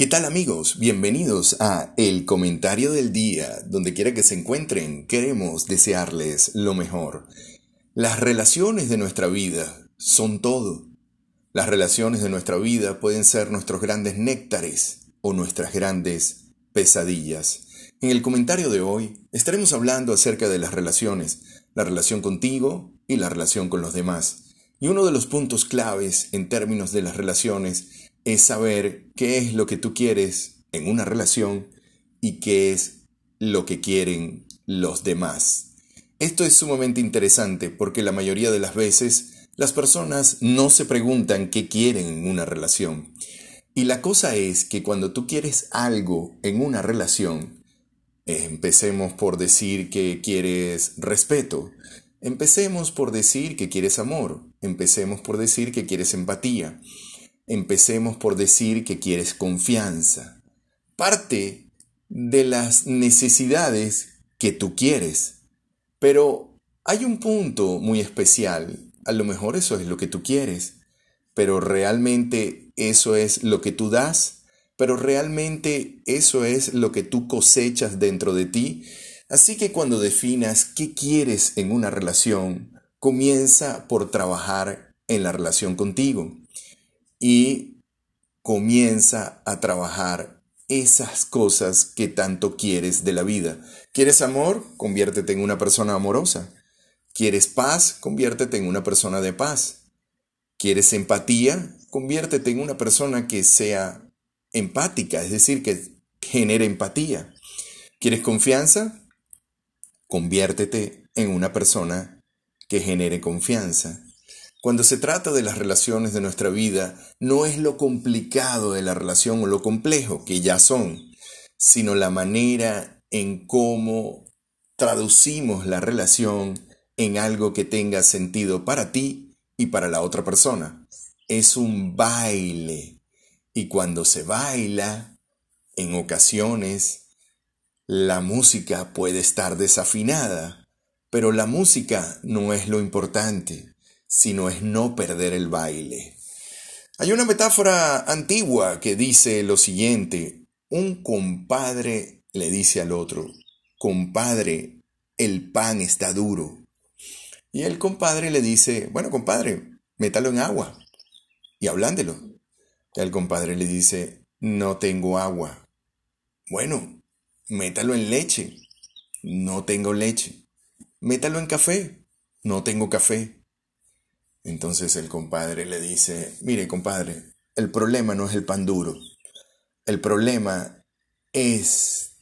¿Qué tal amigos? Bienvenidos a El Comentario del Día. Donde quiera que se encuentren, queremos desearles lo mejor. Las relaciones de nuestra vida son todo. Las relaciones de nuestra vida pueden ser nuestros grandes néctares o nuestras grandes pesadillas. En el comentario de hoy estaremos hablando acerca de las relaciones, la relación contigo y la relación con los demás. Y uno de los puntos claves en términos de las relaciones es saber qué es lo que tú quieres en una relación y qué es lo que quieren los demás. Esto es sumamente interesante porque la mayoría de las veces las personas no se preguntan qué quieren en una relación. Y la cosa es que cuando tú quieres algo en una relación, empecemos por decir que quieres respeto, empecemos por decir que quieres amor, empecemos por decir que quieres empatía, Empecemos por decir que quieres confianza. Parte de las necesidades que tú quieres. Pero hay un punto muy especial. A lo mejor eso es lo que tú quieres. Pero realmente eso es lo que tú das. Pero realmente eso es lo que tú cosechas dentro de ti. Así que cuando definas qué quieres en una relación, comienza por trabajar en la relación contigo y comienza a trabajar esas cosas que tanto quieres de la vida. ¿Quieres amor? Conviértete en una persona amorosa. ¿Quieres paz? Conviértete en una persona de paz. ¿Quieres empatía? Conviértete en una persona que sea empática, es decir, que genere empatía. ¿Quieres confianza? Conviértete en una persona que genere confianza. Cuando se trata de las relaciones de nuestra vida, no es lo complicado de la relación o lo complejo, que ya son, sino la manera en cómo traducimos la relación en algo que tenga sentido para ti y para la otra persona. Es un baile. Y cuando se baila, en ocasiones, la música puede estar desafinada, pero la música no es lo importante sino es no perder el baile. Hay una metáfora antigua que dice lo siguiente, un compadre le dice al otro, compadre, el pan está duro. Y el compadre le dice, bueno, compadre, métalo en agua y hablándelo. El compadre le dice, no tengo agua. Bueno, métalo en leche. No tengo leche. Métalo en café. No tengo café. Entonces el compadre le dice, mire compadre, el problema no es el pan duro, el problema es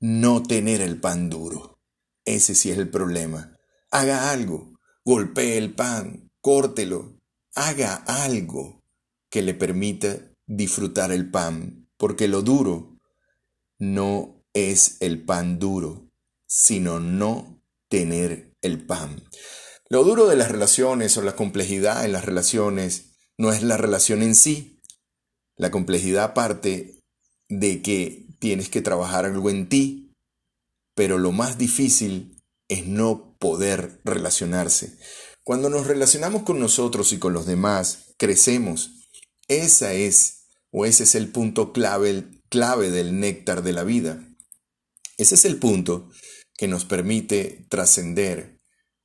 no tener el pan duro. Ese sí es el problema. Haga algo, golpee el pan, córtelo, haga algo que le permita disfrutar el pan, porque lo duro no es el pan duro, sino no tener el pan. Lo duro de las relaciones o la complejidad en las relaciones no es la relación en sí. La complejidad parte de que tienes que trabajar algo en ti, pero lo más difícil es no poder relacionarse. Cuando nos relacionamos con nosotros y con los demás, crecemos. Esa es o ese es el punto clave, clave del néctar de la vida. Ese es el punto que nos permite trascender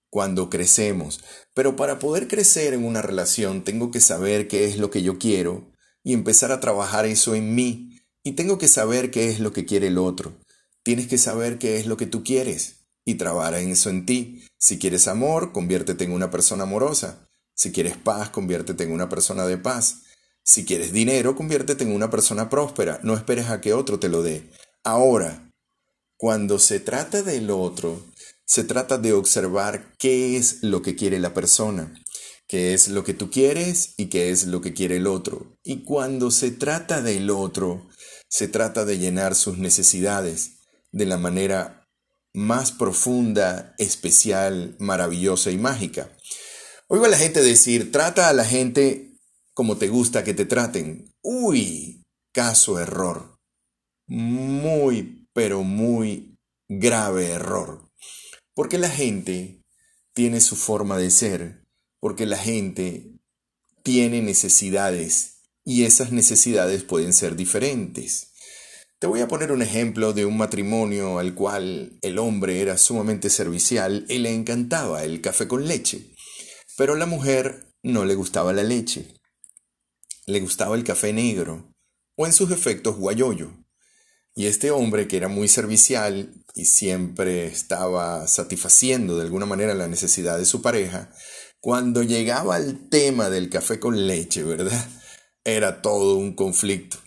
cuando crecemos. Pero para poder crecer en una relación tengo que saber qué es lo que yo quiero y empezar a trabajar eso en mí. Y tengo que saber qué es lo que quiere el otro. Tienes que saber qué es lo que tú quieres y trabajar en eso en ti. Si quieres amor, conviértete en una persona amorosa. Si quieres paz, conviértete en una persona de paz. Si quieres dinero, conviértete en una persona próspera. No esperes a que otro te lo dé. Ahora, cuando se trata del otro, se trata de observar qué es lo que quiere la persona, qué es lo que tú quieres y qué es lo que quiere el otro. Y cuando se trata del otro, se trata de llenar sus necesidades de la manera más profunda, especial, maravillosa y mágica. Oigo a la gente decir, trata a la gente como te gusta que te traten. Uy, caso error. Muy, pero muy grave error. Porque la gente tiene su forma de ser, porque la gente tiene necesidades y esas necesidades pueden ser diferentes. Te voy a poner un ejemplo de un matrimonio al cual el hombre era sumamente servicial y le encantaba el café con leche, pero la mujer no le gustaba la leche, le gustaba el café negro o en sus efectos guayoyo. Y este hombre que era muy servicial y siempre estaba satisfaciendo de alguna manera la necesidad de su pareja, cuando llegaba al tema del café con leche, ¿verdad? Era todo un conflicto.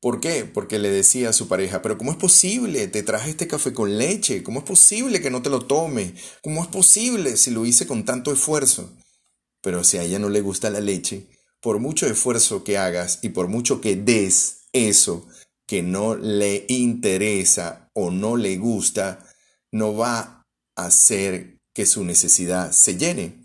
¿Por qué? Porque le decía a su pareja, pero ¿cómo es posible? Te traje este café con leche. ¿Cómo es posible que no te lo tome? ¿Cómo es posible si lo hice con tanto esfuerzo? Pero si a ella no le gusta la leche, por mucho esfuerzo que hagas y por mucho que des eso que no le interesa o no le gusta, no va a hacer que su necesidad se llene.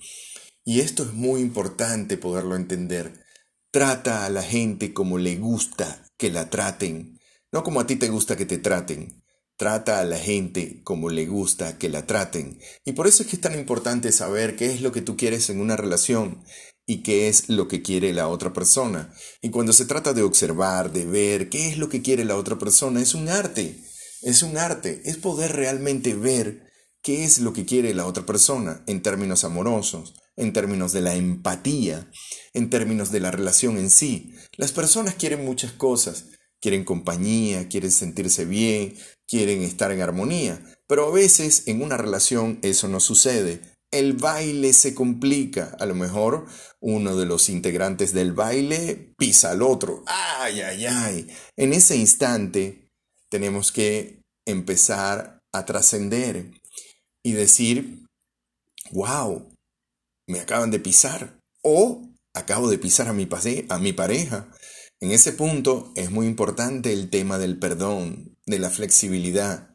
Y esto es muy importante poderlo entender. Trata a la gente como le gusta que la traten, no como a ti te gusta que te traten. Trata a la gente como le gusta que la traten. Y por eso es que es tan importante saber qué es lo que tú quieres en una relación y qué es lo que quiere la otra persona. Y cuando se trata de observar, de ver qué es lo que quiere la otra persona, es un arte. Es un arte. Es poder realmente ver qué es lo que quiere la otra persona en términos amorosos, en términos de la empatía, en términos de la relación en sí. Las personas quieren muchas cosas. Quieren compañía, quieren sentirse bien, quieren estar en armonía. Pero a veces en una relación eso no sucede el baile se complica. A lo mejor uno de los integrantes del baile pisa al otro. ¡Ay, ay, ay! En ese instante tenemos que empezar a trascender y decir, wow, me acaban de pisar. O acabo de pisar a mi, a mi pareja. En ese punto es muy importante el tema del perdón, de la flexibilidad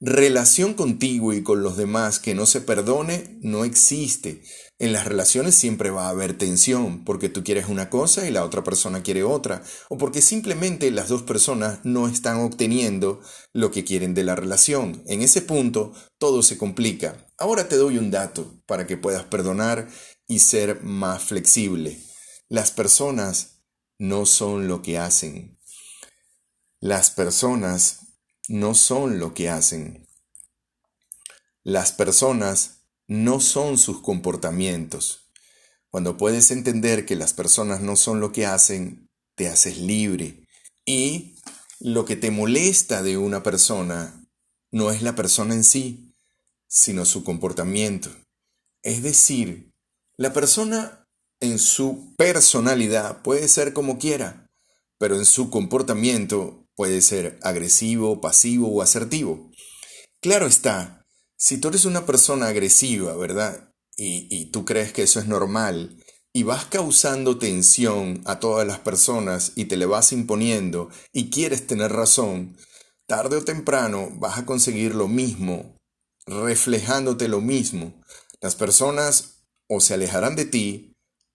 relación contigo y con los demás que no se perdone no existe. En las relaciones siempre va a haber tensión, porque tú quieres una cosa y la otra persona quiere otra, o porque simplemente las dos personas no están obteniendo lo que quieren de la relación. En ese punto todo se complica. Ahora te doy un dato para que puedas perdonar y ser más flexible. Las personas no son lo que hacen. Las personas no son lo que hacen. Las personas no son sus comportamientos. Cuando puedes entender que las personas no son lo que hacen, te haces libre. Y lo que te molesta de una persona no es la persona en sí, sino su comportamiento. Es decir, la persona en su personalidad puede ser como quiera, pero en su comportamiento Puede ser agresivo, pasivo o asertivo. Claro está, si tú eres una persona agresiva, ¿verdad? Y, tú crees que eso es normal y vas causando tensión a todas las personas y te le vas imponiendo y quieres tener razón, tarde o temprano vas a conseguir lo mismo, reflejándote lo mismo. Las personas o se alejarán de ti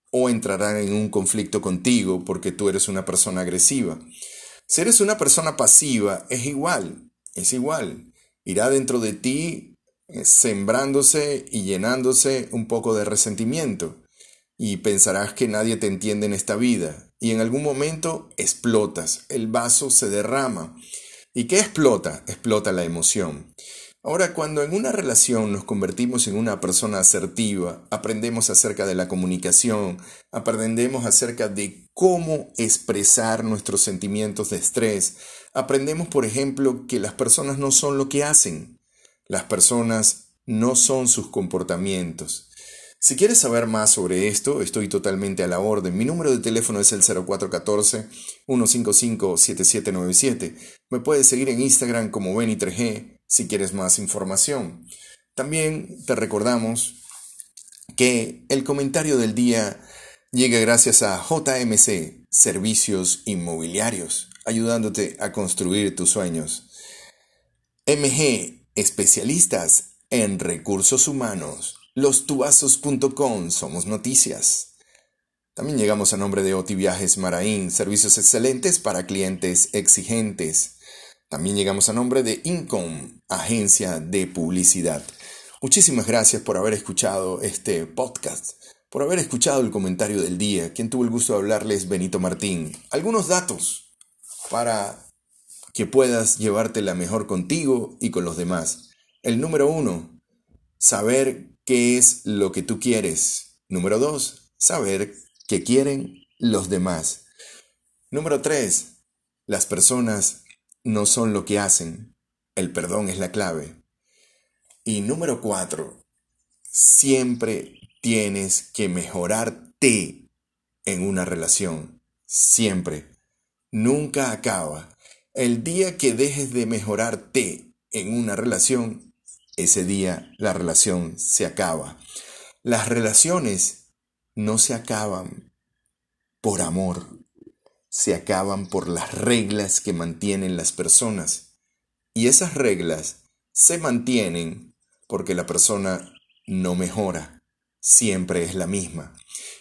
o entrarán en un conflicto contigo porque tú eres una persona agresiva. Si eres una persona pasiva, es igual, es igual. Irá dentro de ti eh, sembrándose y llenándose un poco de resentimiento. Y pensarás que nadie te entiende en esta vida. Y en algún momento explotas, el vaso se derrama. ¿Y qué explota? Explota la emoción. Ahora, cuando en una relación nos convertimos en una persona asertiva, aprendemos acerca de la comunicación, aprendemos acerca de cómo expresar nuestros sentimientos de estrés, aprendemos, por ejemplo, que las personas no son lo que hacen, las personas no son sus comportamientos. Si quieres saber más sobre esto, estoy totalmente a la orden. Mi número de teléfono es el 0414-155-7797. Me puedes seguir en Instagram como Beni3G si quieres más información. También te recordamos que el comentario del día llega gracias a JMC, Servicios Inmobiliarios, ayudándote a construir tus sueños. MG, especialistas en recursos humanos. Lostubazos.com, somos noticias. También llegamos a nombre de Oti Viajes Maraín, servicios excelentes para clientes exigentes. También llegamos a nombre de Incom, agencia de publicidad. Muchísimas gracias por haber escuchado este podcast. por haber escuchado el comentario del día. Quien tuvo el gusto de hablarles, Benito Martín. Algunos datos para que puedas llevártela mejor contigo y con los demás. El número uno, saber qué es lo que tú quieres. Número dos, saber qué quieren los demás. Número tres, las personas no son lo que hacen. El perdón es la clave. Y número cuatro, siempre tienes que mejorarte en una relación. Siempre. Nunca acaba. El día que dejes de mejorarte en una relación, ese día la relación se acaba. Las relaciones no se acaban por amor, se acaban por las reglas que mantienen las personas. Y esas reglas se mantienen porque la persona no mejora siempre es la misma.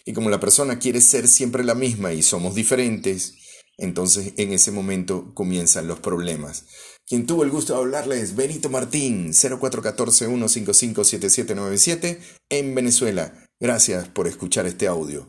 Y como la persona quiere ser siempre la misma y somos diferentes, entonces en ese momento comienzan los problemas. Quien tuvo el gusto de hablarle es Benito Martín, 0414-155-7797 en Venezuela. Gracias por escuchar este audio.